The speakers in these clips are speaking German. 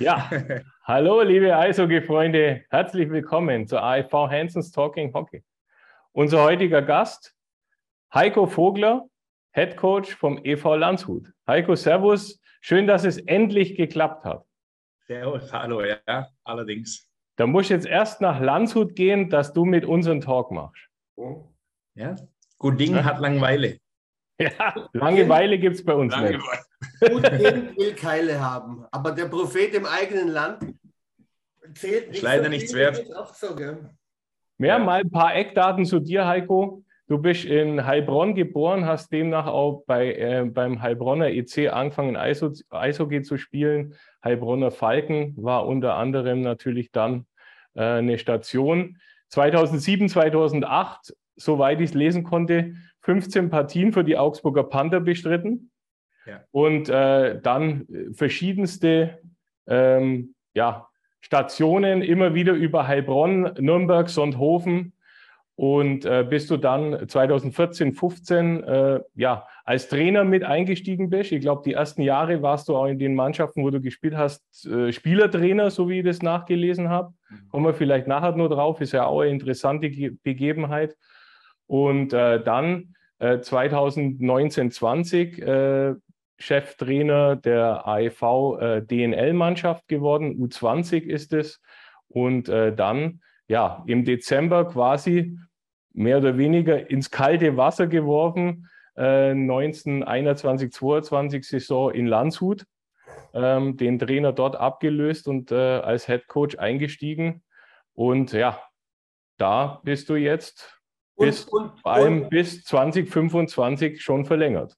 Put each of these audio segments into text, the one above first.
Ja, hallo liebe Eishockey-Freunde, herzlich willkommen zur AIV Hansons Talking Hockey. Unser heutiger Gast, Heiko Vogler, Head Coach vom EV Landshut. Heiko, Servus, schön, dass es endlich geklappt hat. Servus, hallo, ja, allerdings. Da muss jetzt erst nach Landshut gehen, dass du mit uns einen Talk machst. Ja, gut Ding hat Langeweile. Ja, Langeweile gibt es bei uns Langeweile. nicht. Gut Ding will Keile haben, aber der Prophet im eigenen Land zählt nicht. Ist leider so nichts wert. So, Mehr mal ein paar Eckdaten zu dir, Heiko. Du bist in Heilbronn geboren, hast demnach auch bei, äh, beim Heilbronner EC angefangen, Eishockey zu spielen. Heilbronner Falken war unter anderem natürlich dann äh, eine Station. 2007, 2008, soweit ich es lesen konnte, 15 Partien für die Augsburger Panther bestritten ja. und äh, dann verschiedenste ähm, ja, Stationen, immer wieder über Heilbronn, Nürnberg, Sonthofen und äh, bis du dann 2014, 15 äh, ja, als Trainer mit eingestiegen bist. Ich glaube, die ersten Jahre warst du auch in den Mannschaften, wo du gespielt hast, äh, Spielertrainer, so wie ich das nachgelesen habe. Mhm. Kommen wir vielleicht nachher nur drauf, ist ja auch eine interessante Begebenheit. Und äh, dann 2019, äh, 20 äh, Cheftrainer der AEV äh, DNL-Mannschaft geworden. U20 ist es. Und äh, dann ja im Dezember quasi mehr oder weniger ins kalte Wasser geworfen. Äh, 1921, 22 Saison in Landshut. Ähm, den Trainer dort abgelöst und äh, als Head Coach eingestiegen. Und ja, da bist du jetzt bis, und, und, vor allem und, bis 2025 schon verlängert.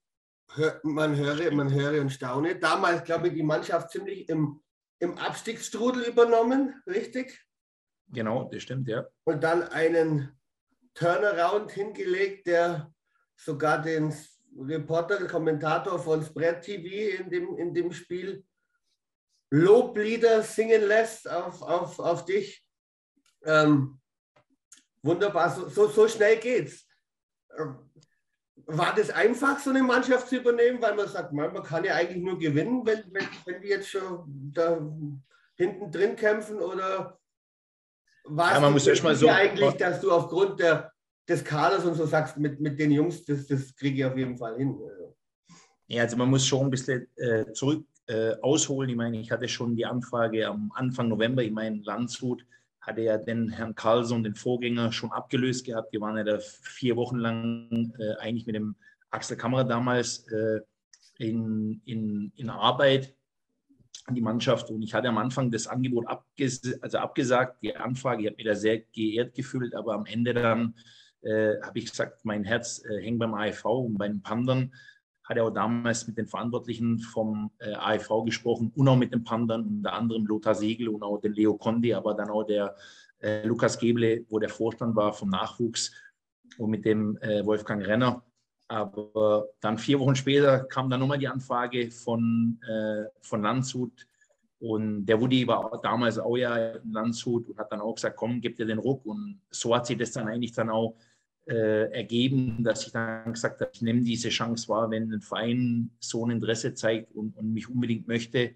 Man höre, man höre und staune. Damals, glaube ich, die Mannschaft ziemlich im, im Abstiegsstrudel übernommen, richtig? Genau, das stimmt, ja. Und dann einen Turnaround hingelegt, der sogar den Reporter, den Kommentator von Spread TV in dem, in dem Spiel Loblieder singen lässt auf, auf, auf dich. Ähm, Wunderbar, so, so, so schnell geht's. Ähm, war das einfach, so eine Mannschaft zu übernehmen, weil man sagt, man, man kann ja eigentlich nur gewinnen, wenn, wenn, wenn wir jetzt schon da hinten drin kämpfen? Oder war ja, es mal so eigentlich, dass du aufgrund der, des Kaders und so sagst, mit, mit den Jungs, das, das kriege ich auf jeden Fall hin? Also. Ja, also man muss schon ein bisschen äh, zurück äh, ausholen. Ich meine, ich hatte schon die Anfrage am Anfang November in meinem Landshut hatte ja den Herrn Carlson, den Vorgänger, schon abgelöst gehabt. Wir waren ja da vier Wochen lang äh, eigentlich mit dem Axel Kammerer damals äh, in, in, in Arbeit an die Mannschaft. Und ich hatte am Anfang das Angebot abges also abgesagt, die Anfrage. Ich habe mich da sehr geehrt gefühlt, aber am Ende dann äh, habe ich gesagt, mein Herz äh, hängt beim AFV und bei den Pandern hat er auch damals mit den Verantwortlichen vom äh, AFV gesprochen und auch mit den Pandern, unter anderem Lothar Segel und auch den Leo Condi, aber dann auch der äh, Lukas Geble, wo der Vorstand war vom Nachwuchs und mit dem äh, Wolfgang Renner. Aber dann vier Wochen später kam dann nochmal die Anfrage von, äh, von Landshut. Und der Woody war damals auch ja in Landshut und hat dann auch gesagt, komm, gib dir den Ruck. Und so hat sich das dann eigentlich dann auch äh, ergeben, dass ich dann gesagt habe, ich nehme diese Chance wahr, wenn ein Verein so ein Interesse zeigt und, und mich unbedingt möchte,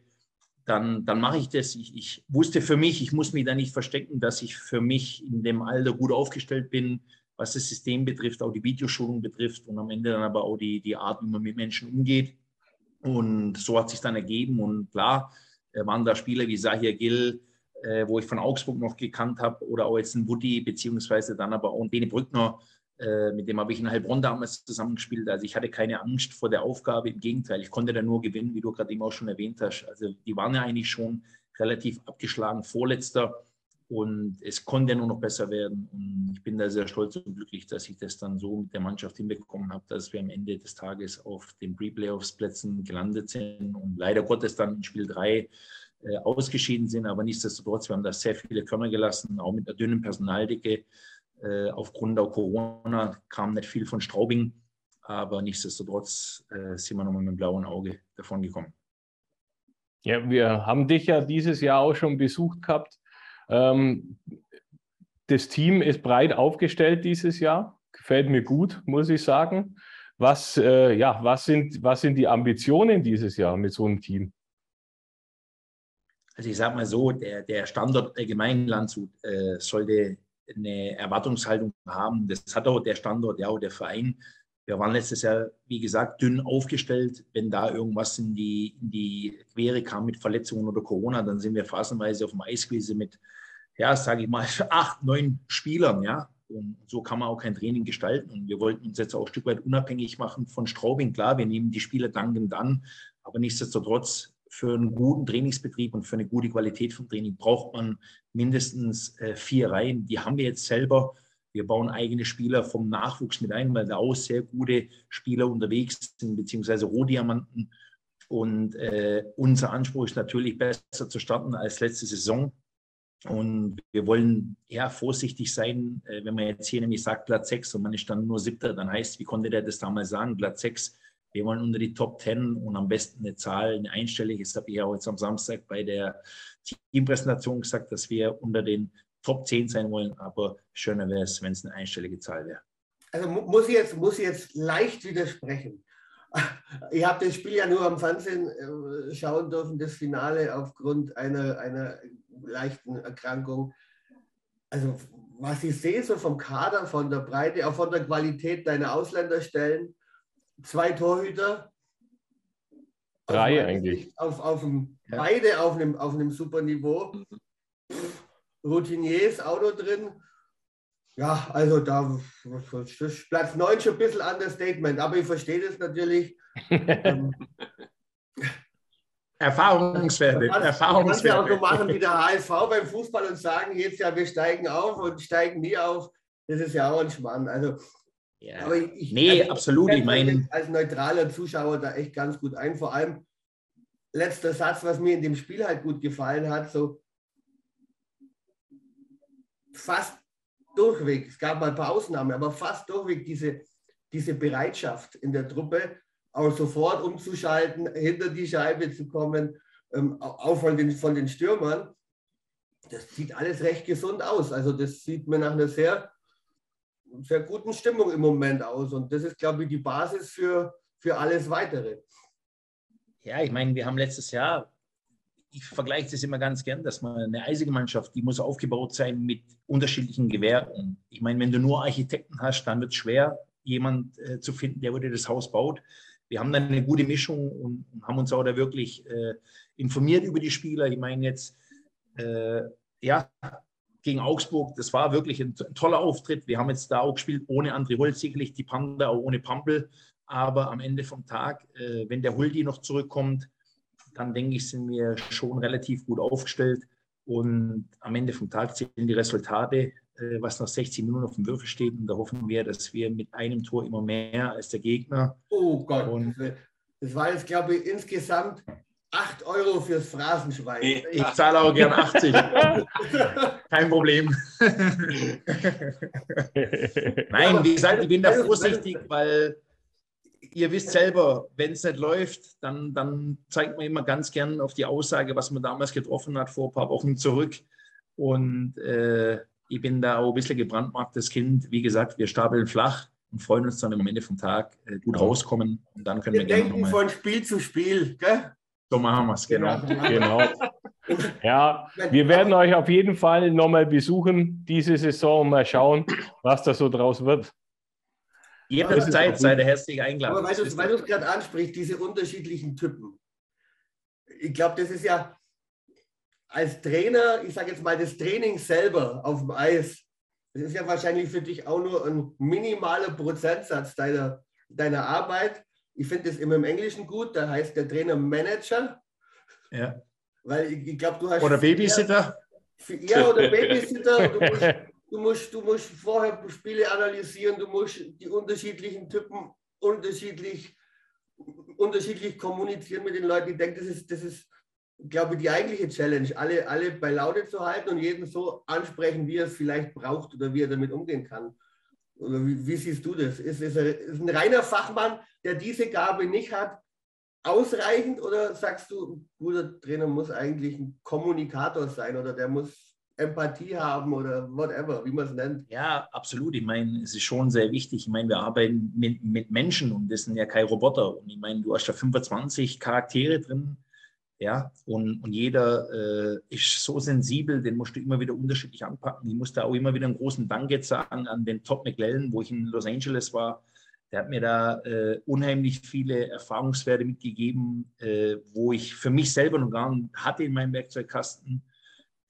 dann, dann mache ich das. Ich, ich, wusste für mich, ich muss mich da nicht verstecken, dass ich für mich in dem Alter gut aufgestellt bin, was das System betrifft, auch die Videoschulung betrifft und am Ende dann aber auch die, die Art, wie man mit Menschen umgeht. Und so hat sich dann ergeben. Und klar, äh, waren da Spieler wie Sahir Gill, äh, wo ich von Augsburg noch gekannt habe, oder auch jetzt ein Woody, beziehungsweise dann aber auch ein Bene Brückner, äh, mit dem habe ich in Heilbronn damals zusammengespielt. Also ich hatte keine Angst vor der Aufgabe. Im Gegenteil, ich konnte da nur gewinnen, wie du gerade eben auch schon erwähnt hast. Also die waren ja eigentlich schon relativ abgeschlagen, vorletzter. Und es konnte nur noch besser werden. Und ich bin da sehr stolz und glücklich, dass ich das dann so mit der Mannschaft hinbekommen habe, dass wir am Ende des Tages auf den Pre-Playoffs-Plätzen gelandet sind und leider Gottes dann in Spiel 3 äh, ausgeschieden sind. Aber nichtsdestotrotz, wir haben da sehr viele Körner gelassen, auch mit einer dünnen Personaldicke. Äh, aufgrund der Corona kam nicht viel von Straubing, aber nichtsdestotrotz äh, sind wir nochmal mit dem blauen Auge davon gekommen. Ja, wir haben dich ja dieses Jahr auch schon besucht gehabt. Ähm, das Team ist breit aufgestellt dieses Jahr. Gefällt mir gut, muss ich sagen. Was, äh, ja, was, sind, was sind die Ambitionen dieses Jahr mit so einem Team? Also ich sage mal so, der, der Standort allgemein Landshut äh, sollte eine Erwartungshaltung haben. Das hat auch der Standort, ja, auch der Verein. Wir waren letztes Jahr, wie gesagt, dünn aufgestellt. Wenn da irgendwas in die, in die Quere kam mit Verletzungen oder Corona, dann sind wir phasenweise auf dem Eis mit, ja, sage ich mal, acht, neun Spielern, ja. Und so kann man auch kein Training gestalten. Und wir wollten uns jetzt auch ein Stück weit unabhängig machen von Straubing. Klar, wir nehmen die Spieler dankend an, aber nichtsdestotrotz für einen guten Trainingsbetrieb und für eine gute Qualität vom Training braucht man mindestens äh, vier Reihen. Die haben wir jetzt selber. Wir bauen eigene Spieler vom Nachwuchs mit ein, weil da auch sehr gute Spieler unterwegs sind, beziehungsweise Rohdiamanten. Und äh, unser Anspruch ist natürlich besser zu starten als letzte Saison. Und wir wollen eher vorsichtig sein, äh, wenn man jetzt hier nämlich sagt Platz 6 und man ist dann nur Siebter, dann heißt, wie konnte der das damals sagen, Platz 6 wir wollen unter die Top 10 und am besten eine Zahl, eine einstellige. Das habe ich auch jetzt am Samstag bei der Teampräsentation gesagt, dass wir unter den Top 10 sein wollen. Aber schöner wäre es, wenn es eine einstellige Zahl wäre. Also muss ich jetzt, muss ich jetzt leicht widersprechen. Ich habe das Spiel ja nur am Fernsehen äh, schauen dürfen, das Finale aufgrund einer, einer leichten Erkrankung. Also was ich sehe, so vom Kader, von der Breite, auch von der Qualität deiner Ausländerstellen, zwei Torhüter. Drei auf eigentlich. Auf, auf dem, ja. Beide auf einem, auf einem super Niveau. Routiniers Auto drin. Ja, also da Platz 9 schon ein bisschen Understatement, aber ich verstehe das natürlich. ähm, Erfahrungswerte. Man Erfahrungswerte. ja auch so machen wie der HSV beim Fußball und sagen jetzt ja, wir steigen auf und steigen nie auf. Das ist ja auch ein Schmarrn. Also ja. Aber ich, nee, also, absolut. Ich meine, als neutraler Zuschauer da echt ganz gut ein. Vor allem letzter Satz, was mir in dem Spiel halt gut gefallen hat, so fast durchweg, es gab mal ein paar Ausnahmen, aber fast durchweg diese, diese Bereitschaft in der Truppe, auch sofort umzuschalten, hinter die Scheibe zu kommen, ähm, auch von den, von den Stürmern. Das sieht alles recht gesund aus. Also das sieht mir nach einer sehr sehr guten Stimmung im Moment aus. Und das ist, glaube ich, die Basis für, für alles Weitere. Ja, ich meine, wir haben letztes Jahr, ich vergleiche das immer ganz gern, dass man eine eisige Mannschaft, die muss aufgebaut sein mit unterschiedlichen Gewerken. Ich meine, wenn du nur Architekten hast, dann wird es schwer, jemand äh, zu finden, der würde das Haus baut. Wir haben dann eine gute Mischung und, haben uns auch da wirklich äh, informiert über die Spieler. Ich meine jetzt, äh, ja, gegen Augsburg, das war wirklich ein, ein, toller Auftritt. Wir haben jetzt da auch gespielt ohne André Holt, sicherlich die Panda, auch ohne Pampel. Aber am Ende vom Tag, äh, wenn der Huldi noch zurückkommt, dann denke ich, sind wir schon relativ gut aufgestellt. Und am Ende vom Tag zählen die Resultate, äh, was nach 60 Minuten auf dem Würfel steht. Und da hoffen wir, dass wir mit einem Tor immer mehr als der Gegner. Oh Gott, und, das war jetzt, glaube ich, insgesamt 8 Euro fürs Phrasenschwein. Ich, ich zahle auch gern 80. Kein Problem. Nein, wie gesagt, ich bin da vorsichtig, weil ihr wisst selber, wenn es nicht läuft, dann, dann zeigt man immer ganz gern auf die Aussage, was man damals getroffen hat, vor ein paar Wochen zurück. Und äh, ich bin da auch ein bisschen gebrandmarktes Kind. Wie gesagt, wir stapeln flach und freuen uns dann am Ende vom Tag äh, gut rauskommen. Und dann können wir, wir denken von Spiel zu Spiel, gell? So machen wir es, genau. genau. Ja, wir werden euch auf jeden Fall nochmal besuchen diese Saison und mal schauen, was da so draus wird. Jederzeit seid ihr herzlich eingeladen. Aber weil du es gerade ansprichst, diese unterschiedlichen Typen. Ich glaube, das ist ja als Trainer, ich sage jetzt mal, das Training selber auf dem Eis, das ist ja wahrscheinlich für dich auch nur ein minimaler Prozentsatz deiner, deiner Arbeit. Ich finde das immer im Englischen gut, da heißt der Trainer Manager. Ja. Weil ich, ich glaube, du hast. Oder Babysitter. Für, ja, oder Babysitter. du, musst, du, musst, du musst vorher Spiele analysieren, du musst die unterschiedlichen Typen unterschiedlich, unterschiedlich kommunizieren mit den Leuten. Ich denke, das ist, das ist, glaube ich, die eigentliche Challenge, alle, alle bei Laune zu halten und jeden so ansprechen, wie er es vielleicht braucht oder wie er damit umgehen kann. Oder wie, wie siehst du das? Ist, ist, er, ist ein reiner Fachmann, der diese Gabe nicht hat, ausreichend oder sagst du, ein guter Trainer muss eigentlich ein Kommunikator sein oder der muss Empathie haben oder whatever, wie man es nennt? Ja, absolut. Ich meine, es ist schon sehr wichtig. Ich meine, wir arbeiten mit, mit Menschen und das sind ja keine Roboter. Und ich meine, du hast da 25 Charaktere drin. Ja, und, und jeder äh, ist so sensibel, den musst du immer wieder unterschiedlich anpacken. Ich musste auch immer wieder einen großen Dank jetzt sagen an den Todd McLellan, wo ich in Los Angeles war. Der hat mir da äh, unheimlich viele Erfahrungswerte mitgegeben, äh, wo ich für mich selber noch gar nicht hatte in meinem Werkzeugkasten.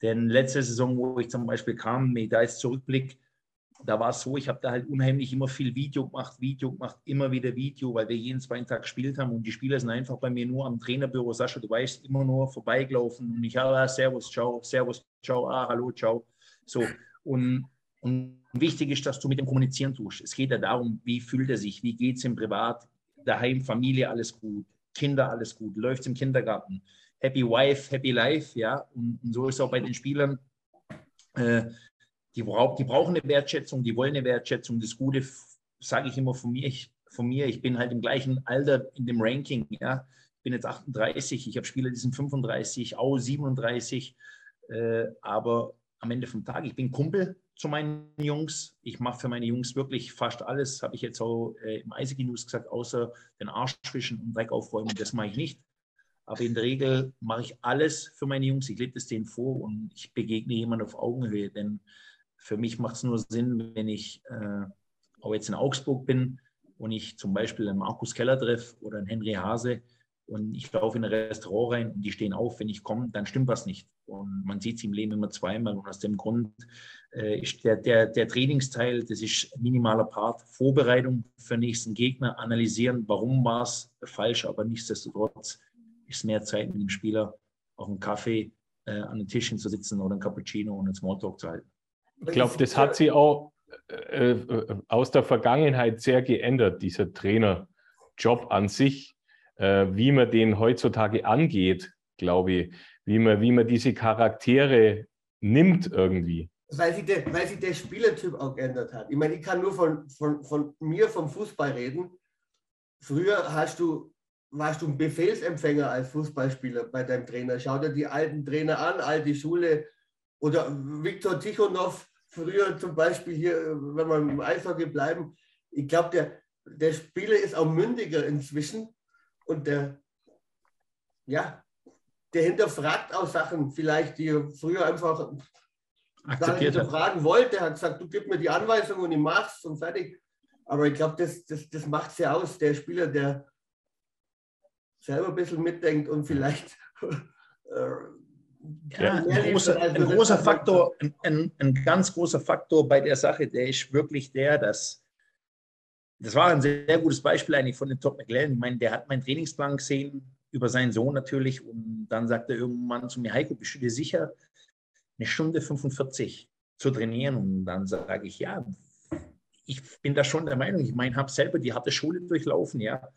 Denn letzte Saison, wo ich zum Beispiel kam, ich da jetzt zurückblicke, da war es so, ich habe da halt unheimlich immer viel Video gemacht, Video gemacht, immer wieder Video, weil wir jeden zweiten Tag gespielt haben und die Spieler sind einfach bei mir nur am Trainerbüro, Sascha, du weißt, immer nur vorbeigelaufen und ich ah, Servus, ciao, Servus, ciao, ah, hallo, ciao. So, und, und wichtig ist, dass du mit dem kommunizieren tust. Es geht ja darum, wie fühlt er sich, wie geht es ihm privat, daheim, Familie, alles gut, Kinder, alles gut, läuft es im Kindergarten, happy wife, happy life, ja, und, und so ist es auch bei den Spielern. Äh, die, die brauchen eine Wertschätzung, die wollen eine Wertschätzung. Das Gute sage ich immer von mir, ich, von mir, ich bin halt im gleichen Alter in dem Ranking. Ja. Ich bin jetzt 38, ich habe Spieler, die sind 35, auch 37. Äh, aber am Ende vom Tag, ich bin Kumpel zu meinen Jungs. Ich mache für meine Jungs wirklich fast alles, habe ich jetzt auch äh, im Eishockey News gesagt, außer den Arsch zwischen und Dreck aufräumen, das mache ich nicht. Aber in der Regel mache ich alles für meine Jungs. Ich lebe das denen vor und ich begegne jemand auf Augenhöhe, denn für mich macht es nur Sinn, wenn ich äh, auch jetzt in Augsburg bin und ich zum Beispiel einen Markus Keller treffe oder einen Henry Hase und ich laufe in ein Restaurant rein und die stehen auf, wenn ich komme, dann stimmt was nicht. Und man sieht es im Leben immer zweimal. Und aus dem Grund äh, ist der, der, der Trainingsteil, das ist minimaler Part, Vorbereitung für den nächsten Gegner, analysieren, warum war es falsch, aber nichtsdestotrotz ist mehr Zeit mit dem Spieler auf einem Kaffee äh, an den zu sitzen oder ein Cappuccino und einen Smalltalk zu halten. Ich glaube, das hat sie auch äh, äh, aus der Vergangenheit sehr geändert, dieser Trainerjob an sich, äh, wie man den heutzutage angeht, glaube ich, wie man, wie man diese Charaktere nimmt irgendwie. Weil sich, der, weil sich der Spielertyp auch geändert hat. Ich meine, ich kann nur von, von, von mir, vom Fußball reden. Früher hast du, warst du ein Befehlsempfänger als Fußballspieler bei deinem Trainer. Schau dir die alten Trainer an, alte Schule, oder Viktor Tichonov, früher zum Beispiel hier, wenn wir im Eishockey bleiben, ich glaube, der, der Spieler ist auch mündiger inzwischen und der, ja, der hinterfragt auch Sachen, vielleicht, die er früher einfach akzeptiert hinterfragen wollte. Er hat gesagt, du gib mir die Anweisung und ich mach's und fertig. Aber ich glaube, das, das, das macht es ja aus, der Spieler, der selber ein bisschen mitdenkt und vielleicht äh, ja, ein, großer, ein großer Faktor, ein, ein, ganz großer Faktor bei der Sache, der ist wirklich der, dass das war ein sehr gutes Beispiel eigentlich von dem Top McLaren. Ich meine, der hat meinen Trainingsplan gesehen über seinen Sohn natürlich und dann sagt er irgendwann zu mir, Heiko, bist du dir sicher, eine Stunde 45 zu trainieren? Und dann sage ich, ja, ich bin da schon der Meinung, ich meine, habe selber die harte Schule durchlaufen, ja.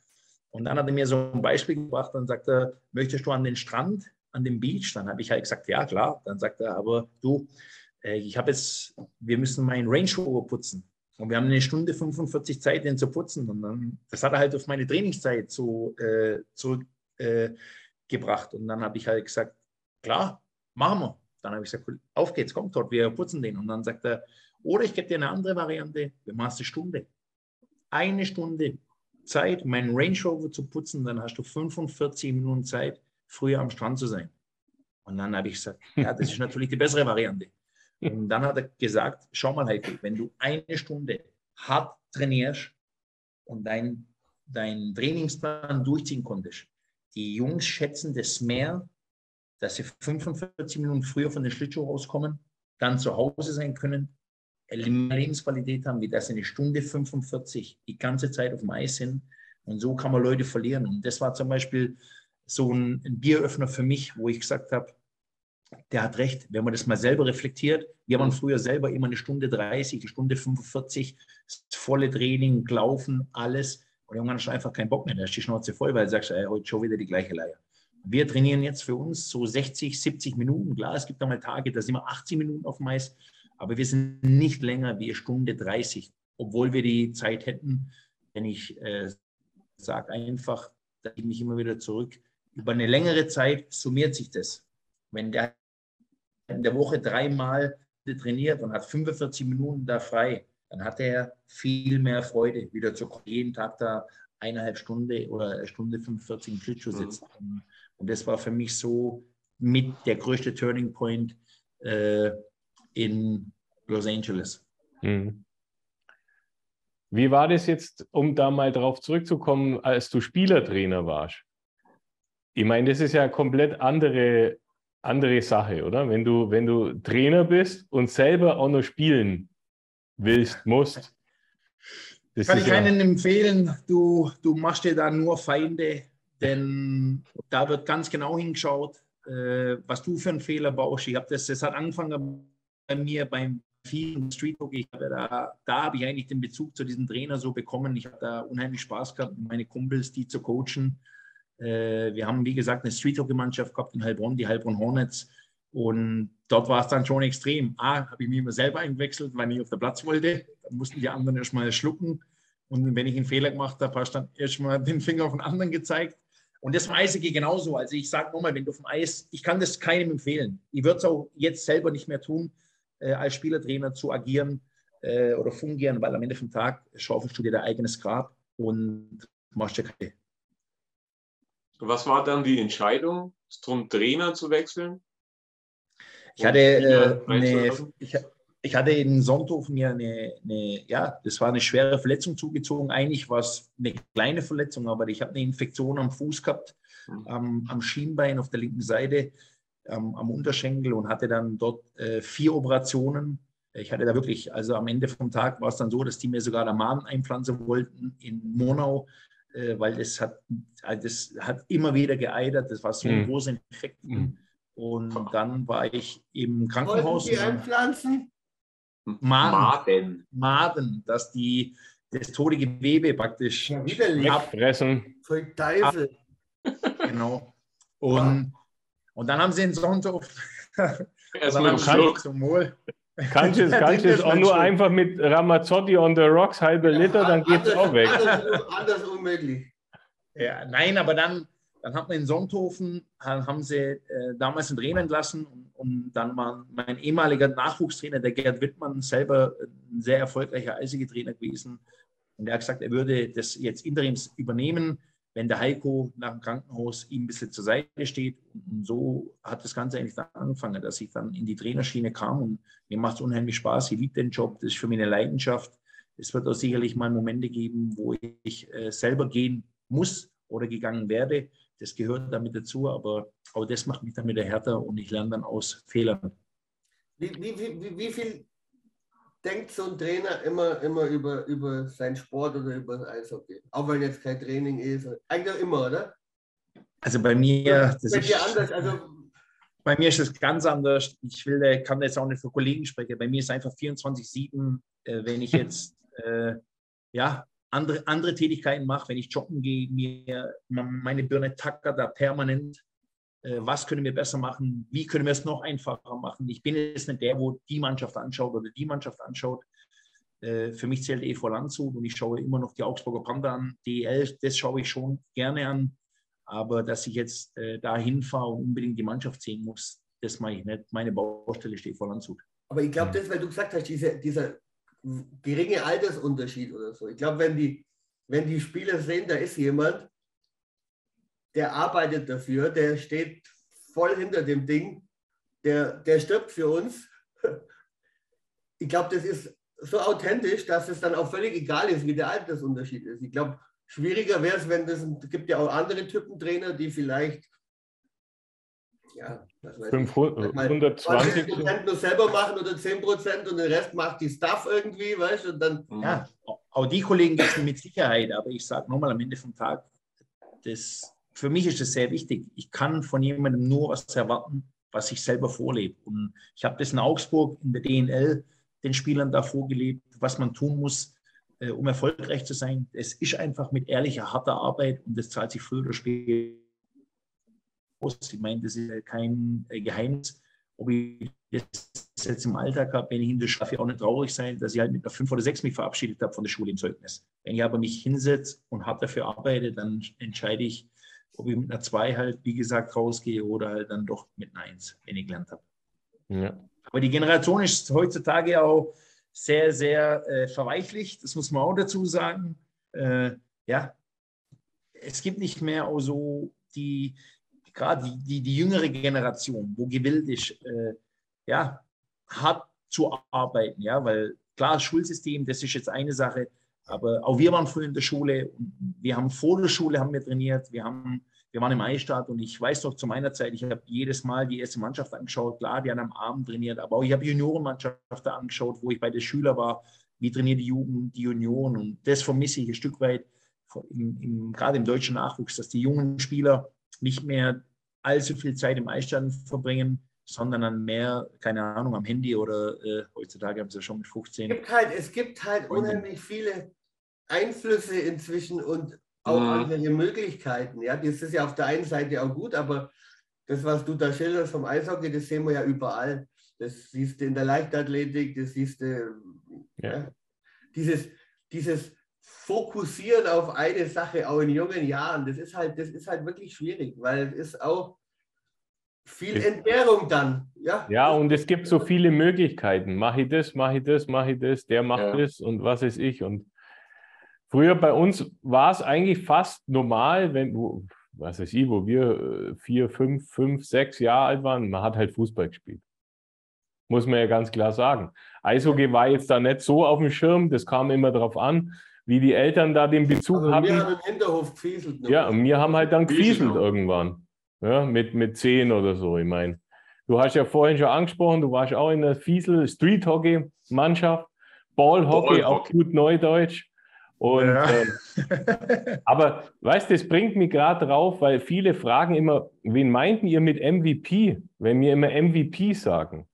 Und dann hat er mir so ein Beispiel gebracht und sagte, möchtest du an den Strand? An dem Beach? Dann habe ich halt gesagt, ja klar. Dann sagt er, aber du, äh, ich habe jetzt, wir müssen meinen Range Rover putzen. Und wir haben eine Stunde 45 Zeit, den zu putzen. Und dann, das hat er halt auf meine Trainingszeit so äh, zurückgebracht. Äh, und dann habe ich halt gesagt, klar, machen wir. Dann habe ich gesagt, auf geht's, komm dort, wir putzen den. Und dann sagt er, oder ich gebe dir eine andere Variante, wir machen eine Stunde. Eine Stunde Zeit, meinen Range Rover zu putzen, dann hast du 45 Minuten Zeit, früher am Strand zu sein. Und dann habe ich gesagt, ja, das ist natürlich die bessere Variante. Und dann hat er gesagt, schau mal, Heiko, wenn du eine Stunde hart trainierst und dein, dein Trainingsplan durchziehen konntest, die Jungs schätzen das mehr, dass sie 45 Minuten früher von der Schlittschuh rauskommen, dann zu Hause sein können, Lebensqualität haben, wie das eine Stunde 45 die ganze Zeit auf dem Eis sind. Und so kann man Leute verlieren. Und das war zum Beispiel so ein, ein Bieröffner für mich, wo ich gesagt habe, der hat recht, wenn man das mal selber reflektiert. Wir waren früher selber immer eine Stunde 30, eine Stunde 45, das volle Training, Laufen, alles. Und irgendwann hast du einfach keinen Bock mehr, da ist die Schnauze voll, weil du sagst, ey, heute schon wieder die gleiche Leier. Wir trainieren jetzt für uns so 60, 70 Minuten. Klar, es gibt auch mal Tage, da sind wir 80 Minuten auf dem Eis, aber wir sind nicht länger wie eine Stunde 30, obwohl wir die Zeit hätten. Wenn ich äh, sage einfach, da gehe ich mich immer wieder zurück, über eine längere Zeit summiert sich das. Wenn der in der Woche dreimal trainiert und hat 45 Minuten da frei, dann hat er viel mehr Freude, wieder zu jeden Tag da eineinhalb Stunde oder eine Stunde 45 im Schlittschuh mhm. sitzt. Mhm. Und das war für mich so mit der größte Turning Point äh, in Los Angeles. Mhm. Wie war das jetzt, um da mal drauf zurückzukommen, als du Spielertrainer warst? Ich meine, das ist ja eine komplett andere, andere Sache, oder? Wenn du, wenn du Trainer bist und selber auch noch spielen willst, musst. Das Kann ich ja keinen empfehlen. Du, du machst dir da nur Feinde, denn da wird ganz genau hingeschaut, äh, was du für einen Fehler baust. Ich habe das, das hat angefangen bei mir beim vielen Street Hockey. Da, da habe ich eigentlich den Bezug zu diesem Trainer so bekommen. Ich habe da unheimlich Spaß gehabt, meine Kumpels, die zu coachen. Äh, wir haben, wie gesagt, eine Street Hockey Mannschaft gehabt in Heilbronn, die Heilbronn Hornets. Und dort war es dann schon extrem. A, habe ich mich immer selber eingewechselt, weil ich auf der Platz wollte. Da mussten die anderen erstmal schlucken. Und wenn ich einen Fehler gemacht habe, hast du dann erstmal den Finger auf den anderen gezeigt. Und das weiß ich genauso. Also ich sage nochmal, wenn du auf dem Eis, ich kann das keinem empfehlen. Ich würde es auch jetzt selber nicht mehr tun äh, als Spielertrainer zu agieren äh, oder fungieren, weil am Ende vom Tag schaufelst du dir dein eigenes Grab und machst dir keine. Was war dann die Entscheidung, zum Trainer zu wechseln? Ich hatte, äh, eine, ich, ich, hatte in Sonthofen ja eine, eine, ja, das war eine schwere Verletzung zugezogen. Eigentlich war es eine kleine Verletzung, aber ich habe eine Infektion am Fuß gehabt, mhm. am, am Schienbein auf der linken Seite am, am Unterschenkel und hatte dann dort äh, vier Operationen. Ich hatte da wirklich, also am Ende vom Tag war es dann so, dass die mir sogar der Maden einpflanzen wollten in Monau, äh, weil das hat, also das hat immer wieder geeitert. Das war so ein mhm. großer Infekt. Mhm. Und dann war ich im Krankenhaus. Wollten die einpflanzen? Maden. Maden, dass die das tote Gewebe praktisch ja, abfressen. Voll Teufel. Genau. Und und dann haben sie den Sonntag erstmal zum Wohl. Kannst du kannst es auch nur einfach mit Ramazzotti on the Rocks, halbe Liter, dann geht es auch weg. Anders, anders unmöglich. Ja, nein, aber dann, dann hat man in Sonthofen, haben sie äh, damals einen Trainer entlassen und, und, dann war mein ehemaliger Nachwuchstrainer, der Gerd Wittmann, selber ein sehr erfolgreicher Eisige-Trainer gewesen. Und er hat gesagt, er würde das jetzt interims übernehmen wenn der Heiko nach dem Krankenhaus ihm ein bisschen zur Seite steht. Und so hat das Ganze eigentlich dann angefangen, dass ich dann in die Trainerschiene kam und mir macht es unheimlich Spaß. Ich liebe den Job, das ist für mich eine Leidenschaft. Es wird auch sicherlich mal Momente geben, wo ich äh, selber gehen muss oder gegangen werde. Das gehört damit dazu, aber auch das macht mich dann wieder härter und ich lerne dann aus Fehlern. Wie, wie, wie, wie viel denkt so ein Trainer immer, immer über, über seinen Sport oder über das Eishockey? Auch wenn jetzt kein Training ist. Eigentlich immer, oder? Also bei mir, das ist, anders, also bei mir ist es ganz anders. Ich will, kann jetzt auch nicht für Kollegen sprechen. Bei mir ist einfach 24-7, äh, wenn ich jetzt äh, ja, andere, andere Tätigkeiten mache, wenn ich joggen gehe, mir meine Birne tackert da permanent was können wir besser machen, wie können wir es noch einfacher machen. Ich bin jetzt nicht der, wo die Mannschaft anschaut oder die Mannschaft anschaut. Äh, für mich zählt EV Landshut und ich schaue immer noch die Augsburger Panther an. DEL, das schaue ich schon gerne an. Aber dass ich jetzt äh, da hinfahre und unbedingt die Mannschaft sehen muss, das mache ich nicht. Meine Baustelle steht vor Landshut. Aber ich glaube, das, weil du gesagt hast, diese, dieser geringe Altersunterschied oder so. Ich glaube, wenn die, wenn die Spieler sehen, da ist jemand, der arbeitet dafür, der steht voll hinter dem Ding, der, der stirbt für uns. Ich glaube, das ist so authentisch, dass es dann auch völlig egal ist, wie der Altersunterschied ist. Ich glaube, schwieriger wäre es, wenn das, es gibt ja auch andere Typen Trainer, die vielleicht ja, 520 Prozent nur selber machen oder 10 Prozent und den Rest macht die Staff irgendwie, weißt du, dann. Ja, auch die Kollegen gibt es mit Sicherheit, aber ich sage nochmal am Ende vom Tag, das für mich ist es sehr wichtig. Ich kann von jemandem nur was erwarten, was ich selber vorlebe. Und ich habe das in Augsburg in der DNL den Spielern da vorgelebt, was man tun muss, äh, um erfolgreich zu sein. Es ist einfach mit ehrlicher, harter Arbeit und das zahlt sich früher oder später aus. Ich meine, das ist kein äh, Geheimnis. Ob ich das jetzt im Alltag habe, wenn ich in der schaffe, auch nicht traurig sein, dass ich halt mit einer 5 oder 6 mich verabschiedet habe von der Schule im Zeugnis. Wenn ich aber mich hinsetze und hart dafür arbeite, dann entscheide ich, ob ich mit einer 2 halt, wie gesagt, rausgehe oder halt dann doch mit einer 1, wenn ich gelernt habe. Ja. Aber die Generation ist heutzutage auch sehr, sehr äh, verweichlicht, das muss man auch dazu sagen. Äh, ja, es gibt nicht mehr auch so die, gerade die, die, die, jüngere Generation, wo gewillt ist, äh, ja, hart zu arbeiten, ja, weil klar, das Schulsystem, das ist jetzt eine Sache, aber auch wir waren früher in der Schule und wir haben vor der Schule haben wir trainiert, wir haben wir waren im Eistadt und ich weiß noch zu meiner Zeit, ich habe jedes Mal die erste Mannschaft angeschaut. Klar, die haben am Abend trainiert, aber auch ich habe Juniorenmannschaften angeschaut, wo ich bei den Schülern war. Wie trainiert die Jugend, die Union? Und das vermisse ich ein Stück weit, im, im, gerade im deutschen Nachwuchs, dass die jungen Spieler nicht mehr allzu viel Zeit im Eisstand verbringen, sondern dann mehr, keine Ahnung, am Handy oder äh, heutzutage haben sie ja schon mit 15. Es gibt halt, es gibt halt unheimlich viele Einflüsse inzwischen und auch mhm. andere Möglichkeiten. Ja, das ist ja auf der einen Seite auch gut, aber das, was du da schilderst vom Eishockey, das sehen wir ja überall. Das siehst du in der Leichtathletik, das siehst du. Ja. Ja. Dieses, dieses Fokussieren auf eine Sache, auch in jungen Jahren, das ist halt, das ist halt wirklich schwierig, weil es ist auch viel Entbehrung dann. Ja, ja und es gibt so viele Möglichkeiten. Mache ich das, mache ich das, mache ich das, der macht ja. das und was ist ich. Und Früher bei uns war es eigentlich fast normal, wenn, was weiß ich, wo wir äh, vier, fünf, fünf, sechs Jahre alt waren, man hat halt Fußball gespielt. Muss man ja ganz klar sagen. Eishockey war jetzt da nicht so auf dem Schirm, das kam immer darauf an, wie die Eltern da den Bezug also hatten. Wir haben im Hinterhof gefieselt. Ja, und wir haben halt dann gefieselt irgendwann. Ja, mit, mit zehn oder so, ich meine. Du hast ja vorhin schon angesprochen, du warst auch in der Fiesel Street Hockey Mannschaft, Ballhockey, Ball auch gut Neudeutsch. Und, ja. ähm, aber weißt du, das bringt mich gerade drauf, weil viele fragen immer, wen meinten ihr mit MVP, wenn wir immer MVP sagen?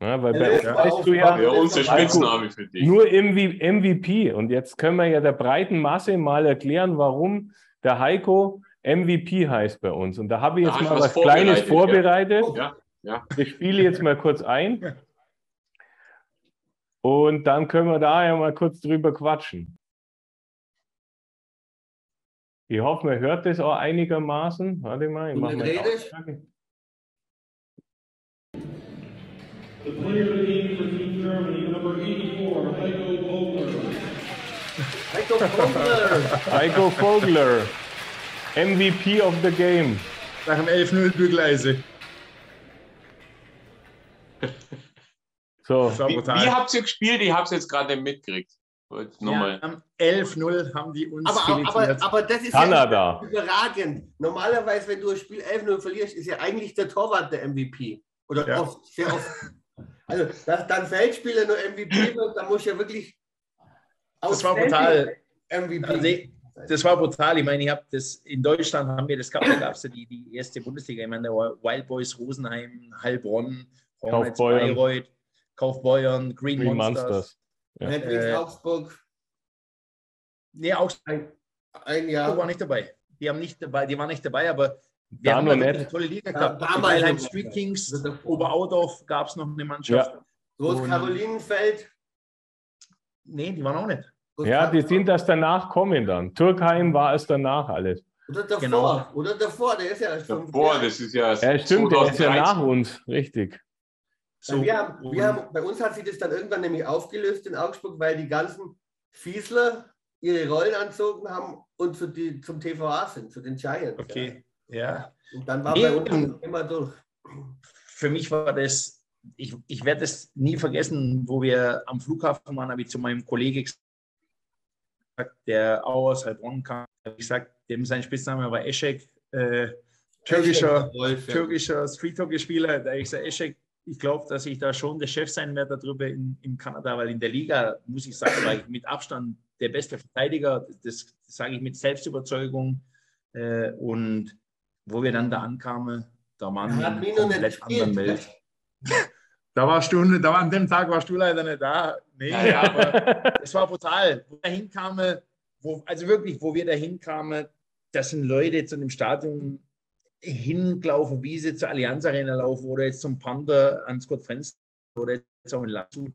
Ja, weil bei uns weißt du ja, ja unser Spitzname für dich. Nur MVP. Und jetzt können wir ja der breiten Masse mal erklären, warum der Heiko MVP heißt bei uns. Und da habe ich jetzt da mal was, was Kleines vorbereitet. Ja. Ja. Ich spiele jetzt mal kurz ein. Und dann können wir da ja mal kurz drüber quatschen. Ich hoffe, man hört das auch einigermaßen. Warte mal, ich mache mal The player of the game for Team Germany, number 84, Heiko Vogler. Heiko Vogler. Heiko Vogler. MVP of the game. Nach dem 11-0 Bügeleise. So. Wie, wie, habt ihr gespielt? Ich habe es jetzt gerade mitgekriegt. Nochmal. Ja, 11-0 haben die uns aber, aber, aber, das ist Kanada. ja überragend. Normalerweise, wenn du ein Spiel 11-0 verlierst, ist ja eigentlich der Torwart der MVP. Oder ja. oft, sehr oft. Also, dass dann Feldspieler nur MVP wird, da muss ja wirklich. Das war brutal. MVP. Also, das war brutal. Ich meine, ich habe das in Deutschland haben wir das gehabt, da gab es ja die, die erste Bundesliga. Ich meine, da war Wild Boys Rosenheim, Heilbronn, Kaufbeuern, Bayreuth, Kaufbeuern, Green, Green Monsters. Monsters. Ja. Äh, Augsburg. Nee, Augsburg. Ein, ein Jahr. war nicht dabei. Die haben nicht dabei, die waren nicht dabei, aber wir da haben eine tolle Liga gehabt. Ja, damals halt Street Kings, Oberaudorf gab es noch eine Mannschaft. Ja. Groß-Karolinenfeld. Nee, die waren auch nicht. Ja, die sind das danach kommen dann. Türkheim war es danach alles. Oder davor, genau. oder davor, der ist ja schon. Davor, das ist ja. Ja, stimmt, der ist ja nach uns, richtig. So, wir haben, wir haben, bei uns hat sich das dann irgendwann nämlich aufgelöst in Augsburg, weil die ganzen Fiesler ihre Rollen anzogen haben und zu die, zum TVA sind, zu den Giants. Okay, ja. ja. Und dann war nee, bei uns immer durch. Für mich war das, ich, ich werde es nie vergessen, wo wir am Flughafen waren, habe ich zu meinem Kollegen gesagt, der auch aus Heilbronn kam, habe ich gesagt, dem sein Spitzname war Eschek, äh, türkischer, türkischer Street-Hockey-Spieler. Da ich gesagt, Eschek, ich glaube, dass ich da schon der Chef sein werde darüber in, in Kanada, weil in der Liga, muss ich sagen, war ich mit Abstand der beste Verteidiger. Das, das sage ich mit Selbstüberzeugung. Äh, und wo wir dann da ankamen, da waren wir in komplett anderen Welt. Da warst du, da war, an dem Tag warst du leider nicht da. Nee, ja, aber es war brutal. Wo wir hinkamen, wo, also wirklich, wo wir da hinkamen, das sind Leute zu dem Stadion hingelaufen, wie sie zur Allianz Arena laufen oder jetzt zum Panda an Scott Fenster oder jetzt auch in Landshut.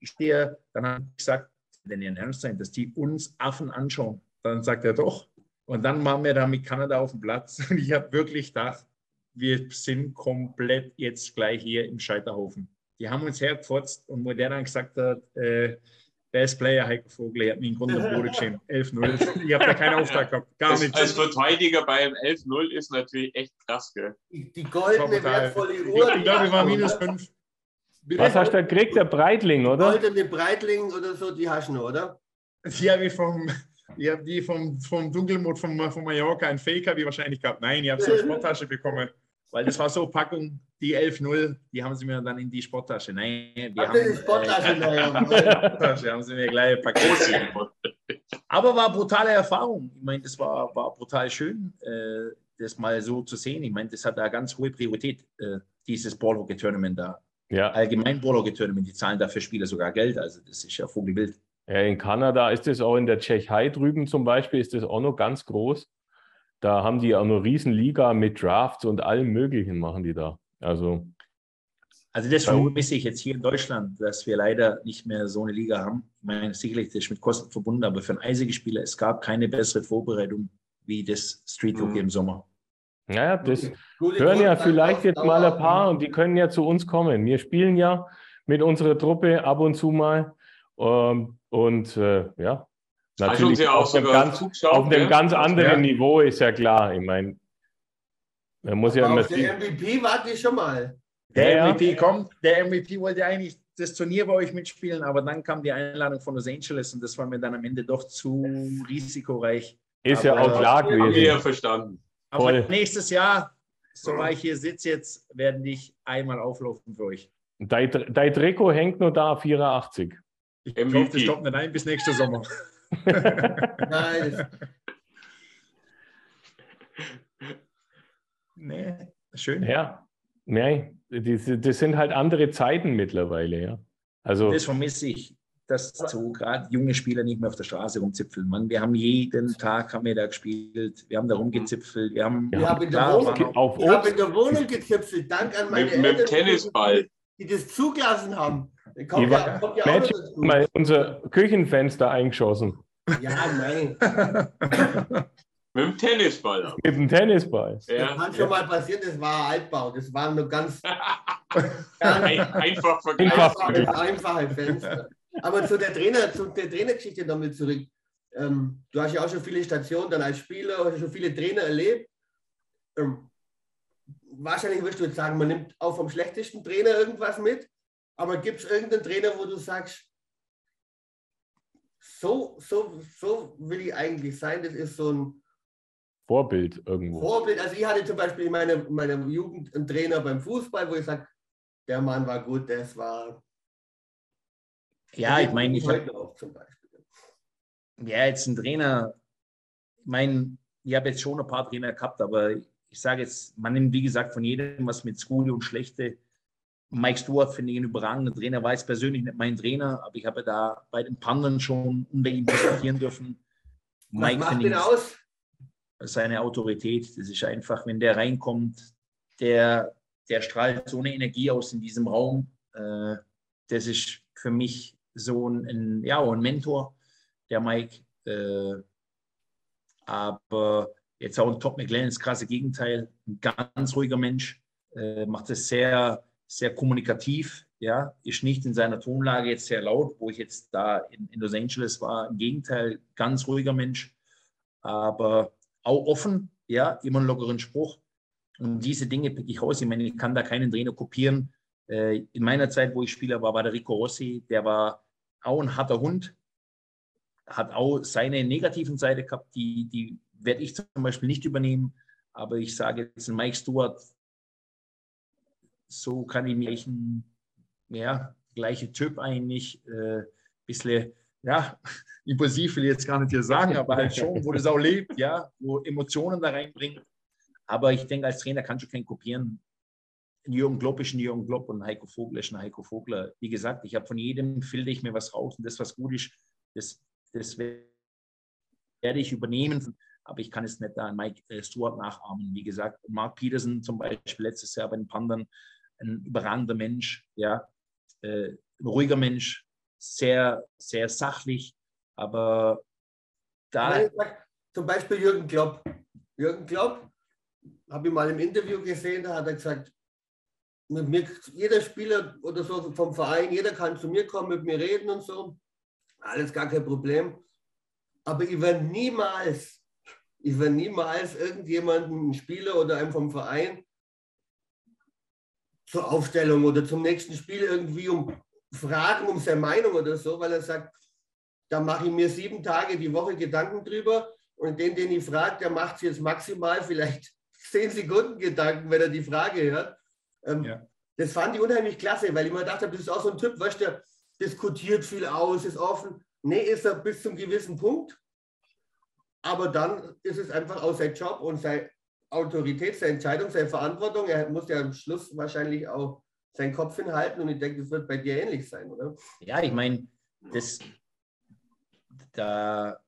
Ich stehe, dann habe ich gesagt, wenn ihr ernst sein, dass die uns Affen anschauen. Dann sagt er doch. Und dann waren wir da mit Kanada auf dem Platz und ich habe wirklich gedacht, wir sind komplett jetzt gleich hier im Scheiterhaufen. Die haben uns hergefotzt und wo der dann gesagt hat, äh, Best Player Heiko Vogel, er hat mich in Grund und Boden geschehen. 11-0. Ich habe da keinen Auftrag gehabt. Gar Als, nichts. als Verteidiger beim 11-0 ist natürlich echt krass, gell? Die, die goldene, wertvolle Ich Uhr. glaube, ich glaub, ich war die minus hast du, 5. Was hast du da gekriegt? Der Breitling, oder? oder? Goldene Breitling oder so, die hast du noch, oder? Die habe ich vom, ich habe die vom, vom Dunkelmond von, von Mallorca, ein Fake habe ich wahrscheinlich gehabt. Nein, ich habe so eine Sporttasche bekommen. Weil das war so Packung, die 11-0, die haben sie mir dann in die Sporttasche. Nein, wir haben, ihr die Sporttasche äh? Sporttasche haben sie mir gleich paketiert. Aber war brutale Erfahrung. Ich meine, das war, war brutal schön, äh, das mal so zu sehen. Ich meine, das hat da ganz hohe Priorität, äh, dieses Ballhockey-Tournament da. Ja. Allgemein Ballhockey-Tournament, die zahlen dafür Spieler sogar Geld. Also das ist ja vogelwild. ja. In Kanada ist es auch in der Tschechei drüben zum Beispiel, ist das auch noch ganz groß. Da haben die auch eine Riesenliga mit Drafts und allem Möglichen machen die da. Also, Also das vermisse ich jetzt hier in Deutschland, dass wir leider nicht mehr so eine Liga haben. Ich meine, sicherlich das ist mit Kosten verbunden, aber für einen Eishockeyspieler, es gab keine bessere Vorbereitung wie das Street Hockey Mhm. im Sommer. naja, das Gute hören ja vielleicht jetzt mal ein paar und die können ja zu uns kommen. Wir spielen ja mit unserer Truppe ab und zu mal. Ähm, und äh, ja, natürlich ja auch auf, einem sogar ganz, auf einem gell? ganz anderen Ja. Niveau ist ja klar. Ich meine, man muss ja Aber immer auf der MVP warte ich schon mal. Der Ja, ja. MVP kommt, der MVP wollte eigentlich das Turnier bei euch mitspielen, aber dann kam die Einladung von Los Angeles und das war mir dann am Ende doch zu risikoreich. Ist ja Aber- auch klar Haben wir ja gewesen. verstanden. Aber Voll. nächstes Jahr, so war ich hier sitze jetzt, werden ich einmal auflaufen für euch. Dein, dein Trikot hängt nur da, 84. Ich MVP. hoffe, das stoppt nicht ein bis nächsten Sommer. Nein, das, nee, schön. Ja, nein, das, das sind halt andere Zeiten mittlerweile, ja. Also, Das vermisse ich, dass so gerade junge Spieler nicht mehr auf der Straße rumzipfeln. Mann, wir haben jeden Tag haben wir da gespielt, wir haben da rumgezipfelt, wir haben Ich hab in der klar, Wohnung- auf ich habe in der Wohnung gezipfelt, dank an meine Mit, mit dem Eltern, Tennisball. Die das zugelassen haben. Kommt Ich ja, war- kommt ja auch dazu. mal unser Küchenfenster eingeschossen Ja, nein. Mit dem Tennisball. mit dem Tennisball. Das Ja. kann schon mal passieren, das war Altbau. Das waren nur ganz, Ein, ganz einfach vergleichen. Einfach. einfache, einfache Fenster. Aber zu der Trainer, zu der Trainergeschichte nochmal zurück. Ähm, du hast ja auch schon viele Stationen dann als Spieler, hast schon viele Trainer erlebt. Ähm, wahrscheinlich wirst du jetzt sagen, man nimmt auch vom schlechtesten Trainer irgendwas mit. Aber gibt es irgendeinen Trainer, wo du sagst, so, so, so will ich eigentlich sein, das ist so ein Vorbild irgendwo. Vorbild. Also ich hatte zum Beispiel in meiner, meiner Jugend einen Trainer beim Fußball, wo ich sage, der Mann war gut, das war. ja, ich meine, ich habe heute noch zum Beispiel. ja, jetzt ein Trainer, ich meine, ich habe jetzt schon ein paar Trainer gehabt, aber ich sage jetzt, man nimmt wie gesagt von jedem was mit gute und schlechte. Mike Stewart finde ich einen überragenden Trainer, jetzt persönlich nicht mein Trainer, aber ich habe da bei den Pandern schon unter ihm diskutieren dürfen. Was Mike macht finde den ich aus? seine Autorität. Das ist einfach, wenn der reinkommt, der, der strahlt so eine Energie aus in diesem Raum. Äh, das ist für mich so ein, ein, ja, ein Mentor, der Mike. Äh, aber jetzt auch ein Top McLennan, das krasse Gegenteil. Ein ganz ruhiger Mensch, äh, macht es sehr, sehr kommunikativ. Ja, ist nicht in seiner Tonlage jetzt sehr laut, wo ich jetzt da in, in Los Angeles war. Im Gegenteil, ganz ruhiger Mensch. Aber auch offen, ja, immer einen lockeren Spruch. Und diese Dinge pick ich raus. Ich meine, ich kann da keinen Trainer kopieren. Äh, in meiner Zeit, wo ich Spieler war, war der Rico Rossi, der war auch ein harter Hund, hat auch seine negativen Seite gehabt, die, die werde ich zum Beispiel nicht übernehmen. Aber ich sage jetzt, ein Mike Stewart, so kann ich mir ein, ja, gleiche Typ eigentlich, äh, bisschen, ja, impulsiv will ich jetzt gar nicht hier sagen, aber halt schon, wo das auch lebt, ja, wo Emotionen da reinbringt. Aber ich denke, als Trainer kannst du keinen kopieren. Jürgen Klopp ist ein Jürgen Klopp und Heiko Vogler ist ein Heiko Vogler. Wie gesagt, ich habe von jedem filter ich mir was raus und das, was gut ist, das, das werde ich übernehmen. Aber ich kann es nicht an Mike äh, Stewart nachahmen. Wie gesagt, Mark Peterson zum Beispiel letztes Jahr bei den Pandern, ein überragender Mensch, ja, äh, ein ruhiger Mensch, sehr, sehr sachlich, aber da, sag, Zum Beispiel Jürgen Klopp. Jürgen Klopp, habe ich mal im Interview gesehen, da hat er gesagt, mit mir, jeder Spieler oder so vom Verein, jeder kann zu mir kommen, mit mir reden und so. alles gar kein Problem. Aber ich werde niemals, ich werde niemals irgendjemanden, einen Spieler oder einem vom Verein zur Aufstellung oder zum nächsten Spiel irgendwie um fragen, um seine Meinung oder so, weil er sagt, da mache ich mir sieben Tage die Woche Gedanken drüber und den, den ich frage, der macht sich jetzt maximal vielleicht zehn Sekunden Gedanken, wenn er die Frage hört. Ähm, ja. Das fand ich unheimlich klasse, weil ich mir dachte, das ist auch so ein Typ, weißt du, diskutiert viel aus, ist offen. Nee, ist er bis zum gewissen Punkt. Aber dann ist es einfach auch sein Job und seine Autorität, seine Entscheidung, seine Verantwortung. Er muss ja am Schluss wahrscheinlich auch seinen Kopf hinhalten und ich denke, das wird bei dir ähnlich sein, oder? Ja, ich meine, das, da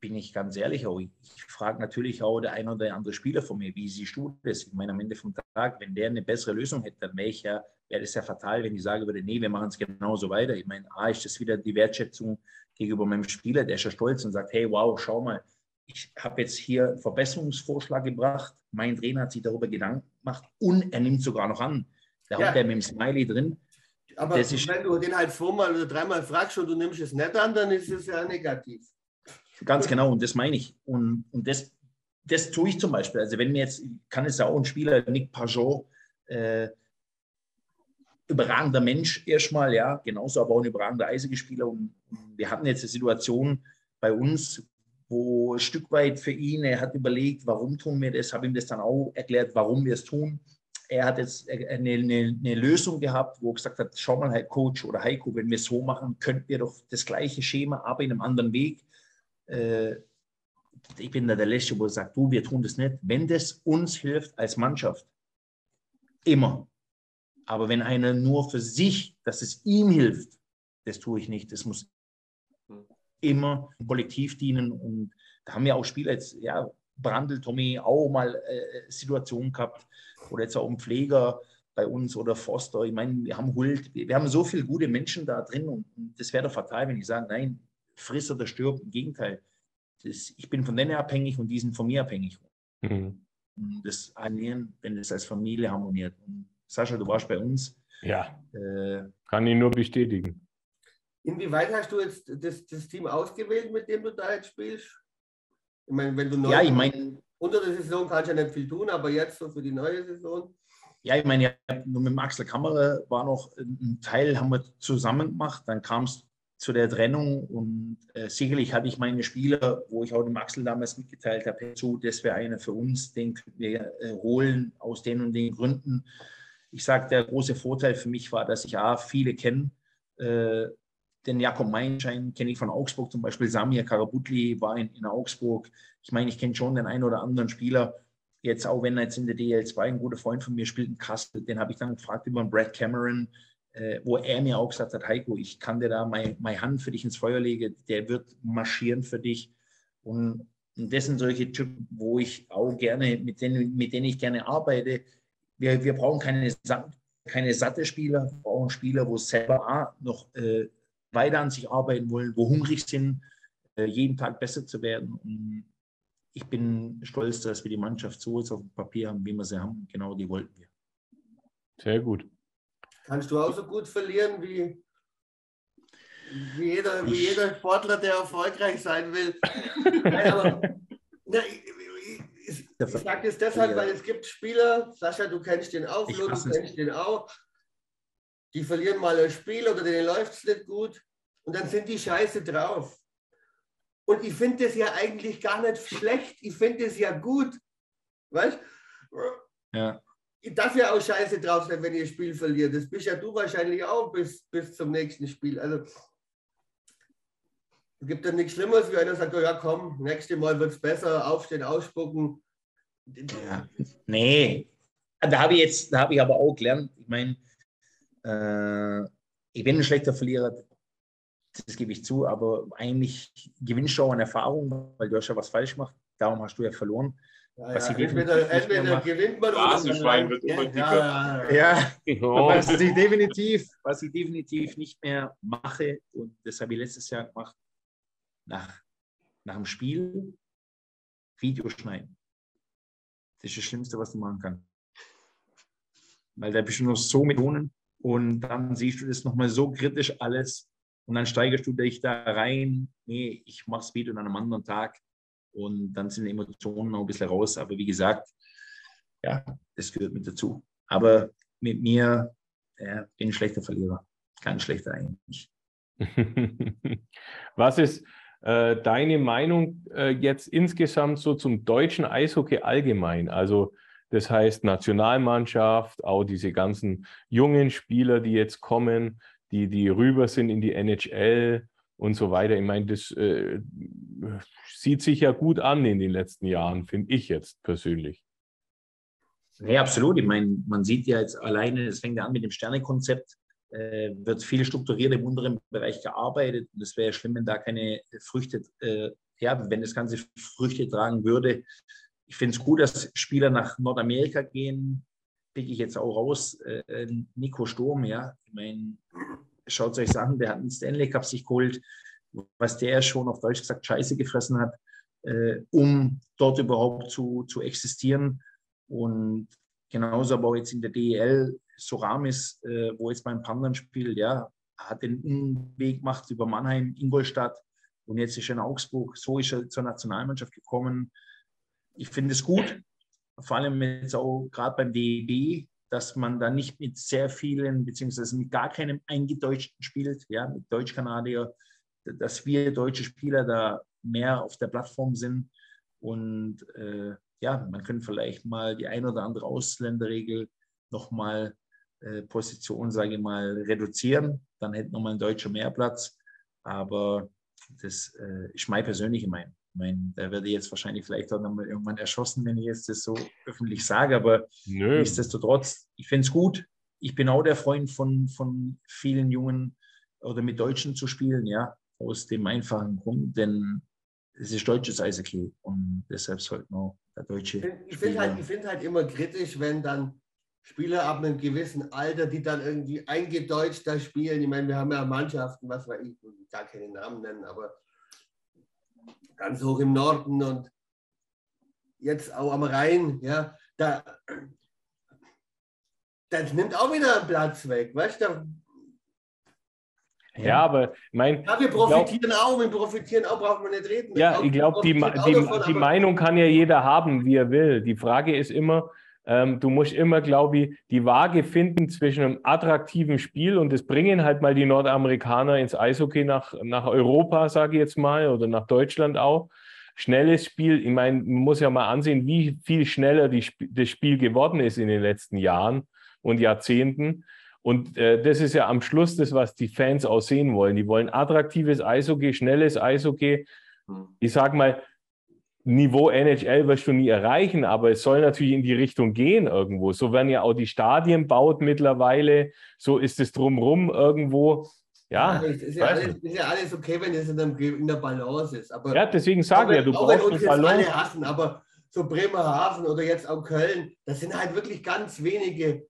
bin ich ganz ehrlich, auch ich, frage natürlich auch der ein oder andere Spieler von mir, wie siehst du das? Ich meine, am Ende vom Tag, wenn der eine bessere Lösung hätte, dann wäre ja, wäre das ja fatal, wenn ich sage würde, nee, wir machen es genauso weiter. Ich meine, A, ist das wieder die Wertschätzung gegenüber meinem Spieler, der ist ja stolz und sagt, hey, wow, schau mal, ich habe jetzt hier einen Verbesserungsvorschlag gebracht, mein Trainer hat sich darüber Gedanken gemacht und er nimmt sogar noch an. Da ja. hat er mit dem Smiley drin. Aber wenn du den halt zweimal oder dreimal fragst und du nimmst es nicht an, dann ist es ja negativ. Ganz genau, und das meine ich. Und, und das, das tue ich zum Beispiel. Also wenn mir jetzt, kann es ja auch ein Spieler, Nick Pajot, äh, überragender Mensch erstmal, ja, genauso aber auch ein überragender Eisegespieler. Und wir hatten jetzt eine Situation bei uns, wo ein Stück weit für ihn, er hat überlegt, warum tun wir das, habe ihm das dann auch erklärt, warum wir es tun. Er hat jetzt eine, eine, eine, Lösung gehabt, wo er gesagt hat, schau mal, Coach oder Heiko, wenn wir es so machen, könnten wir doch das gleiche Schema, aber in einem anderen Weg äh, ich bin da der Letzte, wo sagt, du, wir tun das nicht. Wenn das uns hilft als Mannschaft, immer. Aber wenn einer nur für sich, dass es ihm hilft, das tue ich nicht. Das muss immer kollektiv dienen. Und da haben wir auch Spieler jetzt, ja, Brandl, Tommy, auch mal äh, Situationen gehabt. Oder jetzt auch ein Pfleger bei uns oder Foster. Ich meine, wir haben Hult, wir haben so viele gute Menschen da drin und, und das wäre doch fatal, wenn ich sage, nein, friss oder stirb. Im Gegenteil. Das, ich bin von denen abhängig und die sind von mir abhängig. Mhm. Das Harmonieren, wenn das als Familie harmoniert. Und Sascha, du warst bei uns. Ja. Äh, Kann ich nur bestätigen. Inwieweit hast du jetzt das, das, Team ausgewählt, mit dem du da jetzt spielst? Ich meine, wenn du neu ja, ich mein, unter der Saison kannst du ja nicht viel tun, aber jetzt so für die neue Saison. Ja, ich meine, ja, nur mit dem Axel Kammerer war noch ein Teil, haben wir zusammen gemacht. Dann kam es zu der Trennung. Und äh, sicherlich hatte ich meine Spieler, wo ich auch dem Axel damals mitgeteilt habe, zu, das wäre einer für uns, den könnten wir äh, holen aus den und den Gründen. Ich sage, der große Vorteil für mich war, dass ich A, viele kenne. Äh, den Jakob Meinschein kenne ich von Augsburg zum Beispiel. Samir Karabutli war in, in Augsburg. Ich meine, ich kenne schon den einen oder anderen Spieler. Jetzt auch wenn er jetzt in der DL2 ein guter Freund von mir spielt, in Kassel, den habe ich dann gefragt über einen Brad Cameron äh, wo er mir auch gesagt hat, Heiko, ich kann dir da meine, meine Hand für dich ins Feuer legen, der wird marschieren für dich. Und, und das sind solche Typen, wo ich auch gerne, mit denen, mit denen ich gerne arbeite. Wir, wir brauchen keine, keine satte Spieler, wir brauchen Spieler, wo selber noch äh, weiter an sich arbeiten wollen, wo hungrig sind, äh, jeden Tag besser zu werden. Und ich bin stolz, dass wir die Mannschaft so jetzt auf dem Papier haben, wie wir sie haben. Genau die wollten wir. Sehr gut. Kannst du auch so gut verlieren wie, wie, jeder, wie jeder Sportler, der erfolgreich sein will. Nein, aber, na, ich, ich, ich sage das deshalb, weil es gibt Spieler, Sascha, du kennst den auch, Flo, du kennst den auch, die verlieren mal ein Spiel oder denen läuft es nicht gut und dann sind die scheiße drauf. Und ich finde das ja eigentlich gar nicht schlecht, ich finde es ja gut. Weißt Ja ich darf ja auch scheiße drauf sein, wenn ihr Spiel verliert. Das bist ja du wahrscheinlich auch bis, bis zum nächsten Spiel. Also es gibt ja nichts Schlimmeres, wie einer sagt, oh ja komm, nächste Mal wird es besser, aufstehen, ausspucken. Ja. Nee, da habe ich jetzt, da habe ich aber auch gelernt, ich meine, äh, ich bin ein schlechter Verlierer, das gebe ich zu, aber eigentlich gewinnst du auch an Erfahrung, weil du hast ja was falsch gemacht, darum hast du ja verloren. Ja, was ja, entweder, entweder gewinnt man oder wird immer dicker. Ja, ja. Was, ich definitiv, was ich definitiv nicht mehr mache, und das habe ich letztes Jahr gemacht, nach, nach dem Spiel Video schneiden. Das ist das Schlimmste, was du machen kannst. Weil da bist du noch so mit Millionen und dann siehst du das nochmal so kritisch alles und dann steigerst du dich da rein. Nee, ich mache es wieder an einem anderen Tag und dann sind die Emotionen noch ein bisschen raus. Aber wie gesagt, ja, das gehört mit dazu. Aber mit mir ja, bin ich schlechter Verlierer. Kein schlechter eigentlich. Was ist äh, deine Meinung äh, jetzt insgesamt so zum deutschen Eishockey allgemein? Also das heißt Nationalmannschaft, auch diese ganzen jungen Spieler, die jetzt kommen, die, die rüber sind in die NHL und so weiter. Ich meine, das äh, sieht sich ja gut an in den letzten Jahren, finde ich jetzt persönlich. Ja, absolut. Ich meine, man sieht ja jetzt alleine, es fängt ja an mit dem Sternekonzept, äh, wird viel strukturiert im unteren Bereich gearbeitet. Es wäre ja schlimm, wenn da keine Früchte, äh, ja, wenn das Ganze Früchte tragen würde. Ich finde es gut, dass Spieler nach Nordamerika gehen. Pick ich jetzt auch raus. Äh, Nico Sturm, ja. Ich meine, schaut euch an, der hat einen Stanley Cup sich geholt, was der schon auf Deutsch gesagt Scheiße gefressen hat, äh, um dort überhaupt zu, zu existieren. Und genauso aber jetzt in der DEL, Soramis, äh, wo jetzt mein Pandern spielt, ja, hat den Umweg gemacht über Mannheim, Ingolstadt und jetzt ist er in Augsburg. So ist er zur Nationalmannschaft gekommen ich finde es gut, vor allem jetzt auch gerade beim DEB, dass man da nicht mit sehr vielen, beziehungsweise mit gar keinem Eingedeutschten spielt, ja, mit Deutsch-Kanadier, dass wir deutsche Spieler da mehr auf der Plattform sind. Und äh, ja, man könnte vielleicht mal die ein oder andere Ausländerregel nochmal äh, Position, sage ich mal, reduzieren. Dann hätte nochmal ein Deutscher mehr Platz. Aber das äh, ist meine persönliche Meinung. Ich meine, da werde ich jetzt wahrscheinlich vielleicht auch nochmal irgendwann erschossen, wenn ich jetzt das so öffentlich sage, aber Nö. nichtsdestotrotz, ich finde es gut. Ich bin auch der Freund von, von vielen Jungen oder mit Deutschen zu spielen, ja, aus dem einfachen Grund, denn es ist deutsches Eishockey und deshalb sollte man der Deutsche. Ich finde halt, find halt immer kritisch, wenn dann Spieler ab einem gewissen Alter, die dann irgendwie eingedeutscht da spielen. Ich meine, wir haben ja Mannschaften, was weiß ich, gar keine Namen nennen, aber ganz hoch im Norden und jetzt auch am Rhein, ja, da, das nimmt auch wieder Platz weg, weißt du? Ja, aber mein. Ja, wir profitieren glaub, auch, wir profitieren auch, braucht man nicht reden. Ja, ich glaube, die, die, davon, die Meinung kann ja jeder haben, wie er will. Die Frage ist immer, ähm, du musst immer, glaube ich, die Waage finden zwischen einem attraktiven Spiel und das bringen halt mal die Nordamerikaner ins Eishockey nach, nach Europa, sage ich jetzt mal, oder nach Deutschland auch. Schnelles Spiel, ich meine, man muss ja mal ansehen, wie viel schneller die, das Spiel geworden ist in den letzten Jahren und Jahrzehnten. Und äh, das ist ja am Schluss das, was die Fans auch sehen wollen. Die wollen attraktives Eishockey, schnelles Eishockey. Hm. Ich sage mal, Niveau NHL wirst du nie erreichen, aber es soll natürlich in die Richtung gehen irgendwo. So werden ja auch die Stadien baut mittlerweile. So ist es drumrum irgendwo. Ja, ja, ist, ja alles, ist, ja alles, okay, wenn es in, in der Balance ist. Aber ja, deswegen sage ich ja, du brauchst eine Balance. Alle hassen, aber so Bremerhaven oder jetzt auch Köln, das sind halt wirklich ganz wenige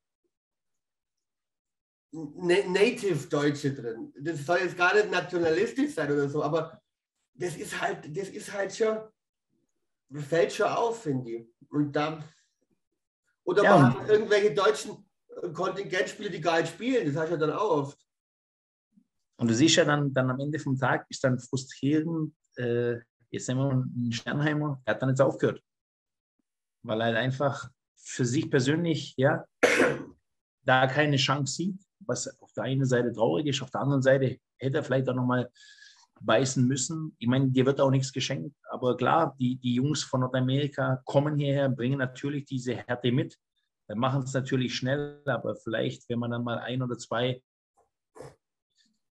Native-Deutsche drin. Das soll jetzt gar nicht nationalistisch sein oder so, aber das ist halt, das ist halt schon fällt schon auf, finde ich. Und dann, oder ja. man hat irgendwelche deutschen äh, Kontingentspiele, die gar nicht spielen, das hast du ja dann auch oft. Und du siehst ja dann, dann am Ende vom Tag, ist dann frustrierend, äh, jetzt nehmen wir einen Sternheimer, der hat dann jetzt aufgehört. Weil er einfach für sich persönlich, ja, da keine Chance sieht, was auf der einen Seite traurig ist, auf der anderen Seite hätte er vielleicht auch nochmal beißen müssen. Ich meine, dir wird auch nichts geschenkt, aber klar, die, die Jungs von Nordamerika kommen hierher, bringen natürlich diese Härte mit. Wir machen es natürlich schnell, aber vielleicht, wenn man dann mal ein oder zwei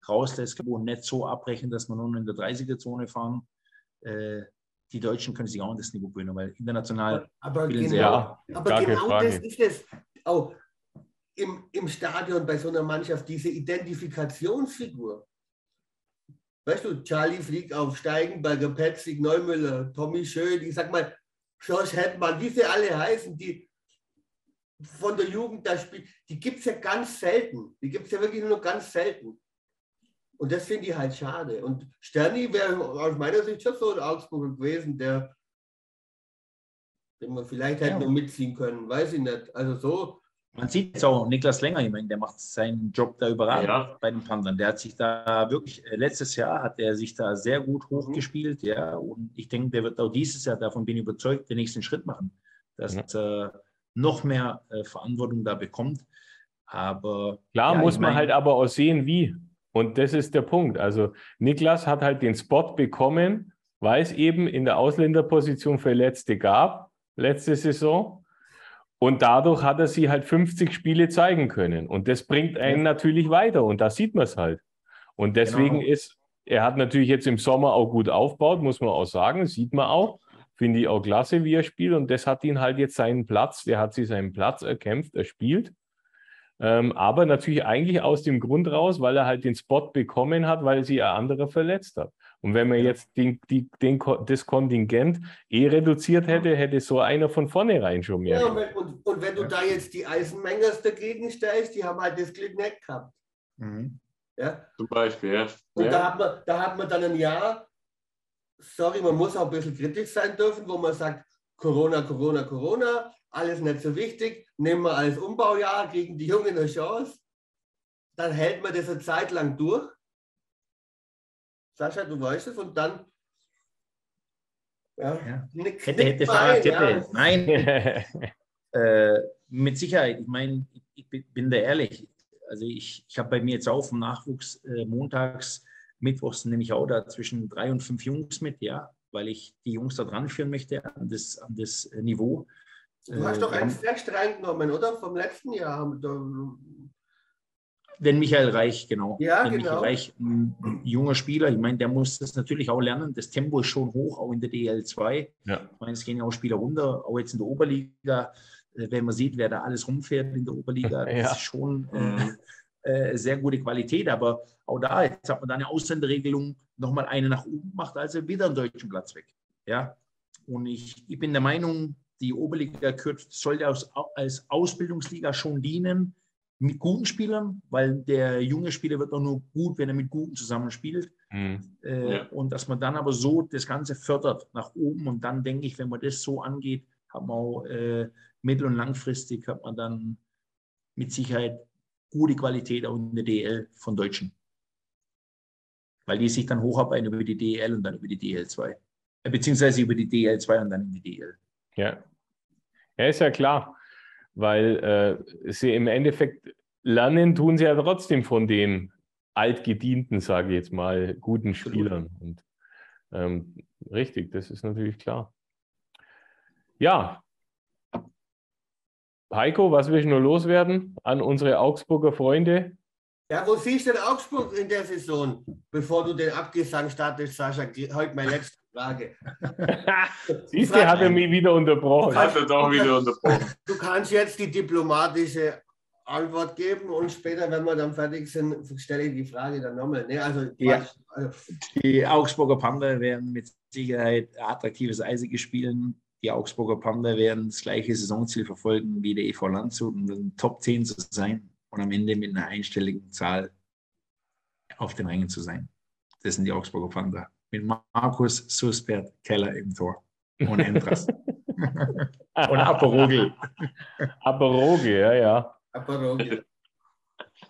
rauslässt und nicht so abbrechen, dass wir nur in der 30er-Zone fahren, äh, die Deutschen können sich auch an das Niveau gewöhnen, weil international aber genau, sie ja. Aber genau Frage. das ist es. Auch im, im Stadion bei so einer Mannschaft, diese Identifikationsfigur. Weißt du, Charlie fliegt auf Steigenberger, Petzig, Neumüller, Tommy Schön, ich sag mal, Josh Hetman, wie sie alle heißen, die von der Jugend da spielen, die gibt es ja ganz selten. Die gibt es ja wirklich nur ganz selten. Und das finde ich halt schade. Und Sterni wäre aus meiner Sicht schon so ein Augsburger gewesen, der, den wir vielleicht hätten ja. noch mitziehen können, weiß ich nicht. Also so, Man sieht jetzt auch Niklas Länger, ich meine, der macht seinen Job da überragend Ja. bei den Panthern. Der hat sich da wirklich, äh, letztes Jahr hat er sich da sehr gut hochgespielt, ja. Und ich denke, der wird auch dieses Jahr, davon bin ich überzeugt, den nächsten Schritt machen, dass äh, noch mehr äh, Verantwortung da bekommt. Aber Klar ja, muss man mein, halt aber auch sehen, wie. Und das ist der Punkt. Also Niklas hat halt den Spot bekommen, weil es eben in der Ausländerposition Verletzte gab, letzte Saison. Und dadurch hat er sie halt 50 Spiele zeigen können. Und das bringt einen natürlich weiter. Und da sieht man es halt. Und deswegen Genau. ist, er hat natürlich jetzt im Sommer auch gut aufgebaut, muss man auch sagen. Sieht man auch. Finde ich auch klasse, wie er spielt. Und das hat ihn halt jetzt seinen Platz, der hat sich seinen Platz erkämpft, er spielt. Ähm, aber natürlich eigentlich aus dem Grund raus, weil er halt den Spot bekommen hat, weil sie ein anderer verletzt hat. Und wenn man jetzt den, die, den, das Kontingent eh reduziert hätte, hätte so einer von vornherein schon mehr. Ja, und, wenn, und, und wenn du da jetzt die Eisenmengers dagegen stellst, die haben halt das Glück nicht gehabt. Mhm. Ja? Zum Beispiel, ja. Und ja. da, hat man, da hat man dann ein Jahr, sorry, man muss auch ein bisschen kritisch sein dürfen, wo man sagt, Corona, Corona, Corona, alles nicht so wichtig, nehmen wir als Umbaujahr gegen die Jungen eine Chance. Dann hält man das eine Zeit lang durch. Sascha, du weißt es, und dann ja, Ja. nick- Hätte, hätte, ein, Fahrradkette. Nein, Äh, mit Sicherheit, ich meine, ich, ich bin- da ehrlich. Also ich, ich habe bei mir jetzt auch vom Nachwuchs äh, montags, mittwochs nehme ich auch da zwischen drei und fünf Jungs mit, ja, weil ich die Jungs da dran führen möchte an das, an das äh, Niveau. Du hast Äh, doch wir einen Flash reingenommen, oder? Vom letzten Jahr. Den Michael Reich, genau. Ja, den genau. Michael Reich, ein, junger Spieler. Ich meine, der muss das natürlich auch lernen. Das Tempo ist schon hoch, auch in der DL2. Ja. Ich meine, es gehen ja auch Spieler runter, auch jetzt in der Oberliga. Äh, Wenn man sieht, wer da alles rumfährt in der Oberliga, das Ja. ist schon äh, äh, sehr gute Qualität. Aber auch da, jetzt hat man da eine Ausländerregelung, nochmal eine nach oben gemacht, also wieder einen deutschen Platz weg. Ja. Und ich, ich bin der Meinung, die Oberliga sollte als Ausbildungsliga schon dienen mit guten Spielern, weil der junge Spieler wird auch nur gut, wenn er mit guten zusammenspielt. Hm. Äh, Ja. Und dass man dann aber so das Ganze fördert nach oben. Und dann denke ich, wenn man das so angeht, hat man auch äh, mittel- und langfristig hat man dann mit Sicherheit gute Qualität auch in der DL von Deutschen. Weil die sich dann hocharbeiten über die DL und dann über die DL2. Äh, beziehungsweise über die DL2 und dann in die DL. Ja. ja, ist ja klar, weil äh, sie im Endeffekt lernen, tun sie ja trotzdem von den altgedienten, sage ich jetzt mal, guten. Spielern. Und ähm, richtig, das ist natürlich klar. Ja. Heiko, was willst du nur loswerden an unsere Augsburger Freunde? Ja, wo siehst du denn Augsburg in der Saison? Bevor du den Abgesang startest, Sascha, heute meine letzte Frage. Siehst du, hat er mich wieder unterbrochen. Hat er doch wieder unterbrochen. Du kannst jetzt die diplomatische Antwort geben und später, wenn wir dann fertig sind, stelle ich die Frage dann nochmal. Nee, also, Ja. also, Die Augsburger Panther werden mit Sicherheit attraktives Eisige spielen. Die Augsburger Panther werden das gleiche Saisonziel verfolgen wie der EV Landshut, um in den Top 10 zu sein und am Ende mit einer einstelligen Zahl auf den Rängen zu sein. Das sind die Augsburger Panther. Mit Markus Suspert Keller im Tor und Entras. und Aperogel. Aperoge, ja, ja. Apparoge.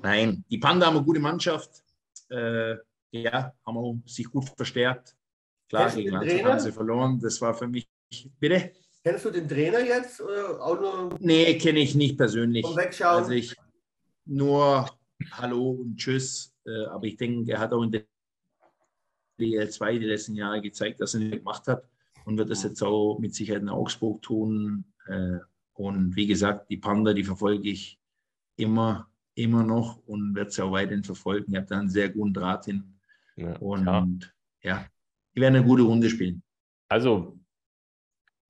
Nein, die Panther haben eine gute Mannschaft. Äh, ja, haben auch sich gut verstärkt. Klar, Kennst gegen den Trainer? haben sie verloren. Das war für mich. Bitte? Kennst du den Trainer jetzt oder auch nur Nee, kenne ich nicht persönlich. vom Wegschauen? Also ich nur Hallo und Tschüss. Äh, aber ich denke, er hat auch in der DL2 die letzten Jahre gezeigt, dass er nicht gemacht hat und wird das jetzt auch mit Sicherheit in Augsburg tun. Äh, und wie gesagt, die Panda, die verfolge ich immer, immer noch und werde sie auch weiterhin verfolgen. Ich habe da einen sehr guten Draht hin. ja Und klar. ja, die werden eine gute Runde spielen. Also,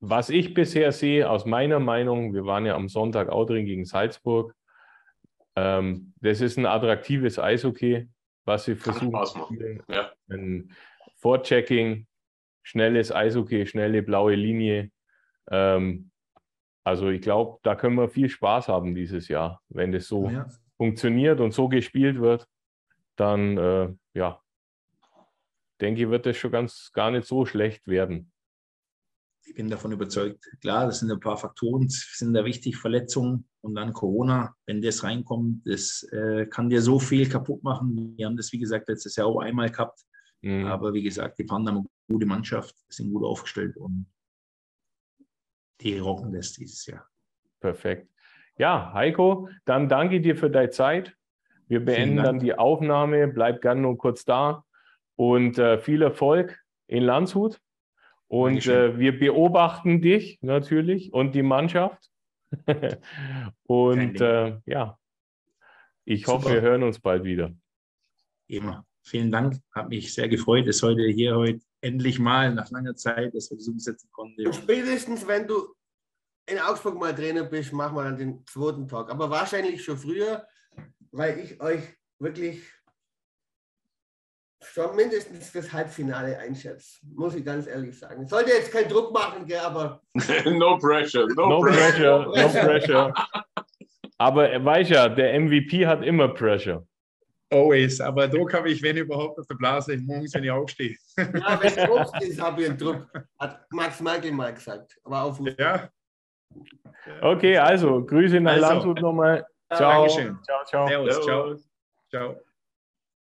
was ich bisher sehe, aus meiner Meinung, wir waren ja am Sonntag auch drin gegen Salzburg. Ähm, das ist ein attraktives Eishockey, was sie Kann versuchen. Ja. Ein Vorchecking, schnelles Eishockey, schnelle blaue Linie. Ähm, also ich glaube, da können wir viel Spaß haben dieses Jahr, wenn das so Ja. funktioniert und so gespielt wird. Dann äh, ja, denke ich, wird das schon ganz gar nicht so schlecht werden. Ich bin davon überzeugt, klar, das sind ein paar Faktoren, sind da wichtig, Verletzungen und dann Corona, wenn das reinkommt, das äh, kann dir so viel kaputt machen. Wir haben das, wie gesagt, letztes Jahr auch einmal gehabt. Mhm. Aber wie gesagt, die Panda haben eine gute Mannschaft, sind gut aufgestellt und die rocken das dieses Jahr. Perfekt. Ja, Heiko, dann danke dir für deine Zeit. Wir beenden dann die Aufnahme. Bleib gerne nur kurz da und äh, viel Erfolg in Landshut. Und äh, wir beobachten dich natürlich und die Mannschaft. und äh, ja, ich hoffe, Super. wir hören uns bald wieder. Immer. Vielen Dank. Hat mich sehr gefreut, dass heute hier heute endlich mal nach langer Zeit, dass wir das umsetzen konnten. Spätestens, wenn du in Augsburg mal Trainer bist, machen wir dann den zweiten Tag. Aber wahrscheinlich schon früher, weil ich euch wirklich schon mindestens das Halbfinale einschätze, muss ich ganz ehrlich sagen. Ich sollte jetzt keinen Druck machen, aber. no pressure, no, no pressure, no pressure. aber er weiß ja, der MVP hat immer Pressure. Always, aber Druck habe ich, wenn überhaupt, auf der Blase, morgens, wenn ich aufstehe. ja, wenn du aufstehst, habe ich einen Druck, hat Max Merkel mal gesagt. Aber auf ja. Okay, also Grüße nach also, Landshut nochmal. Ciao. Dankeschön. Ciao, ciao. Servus, ciao. Ciao.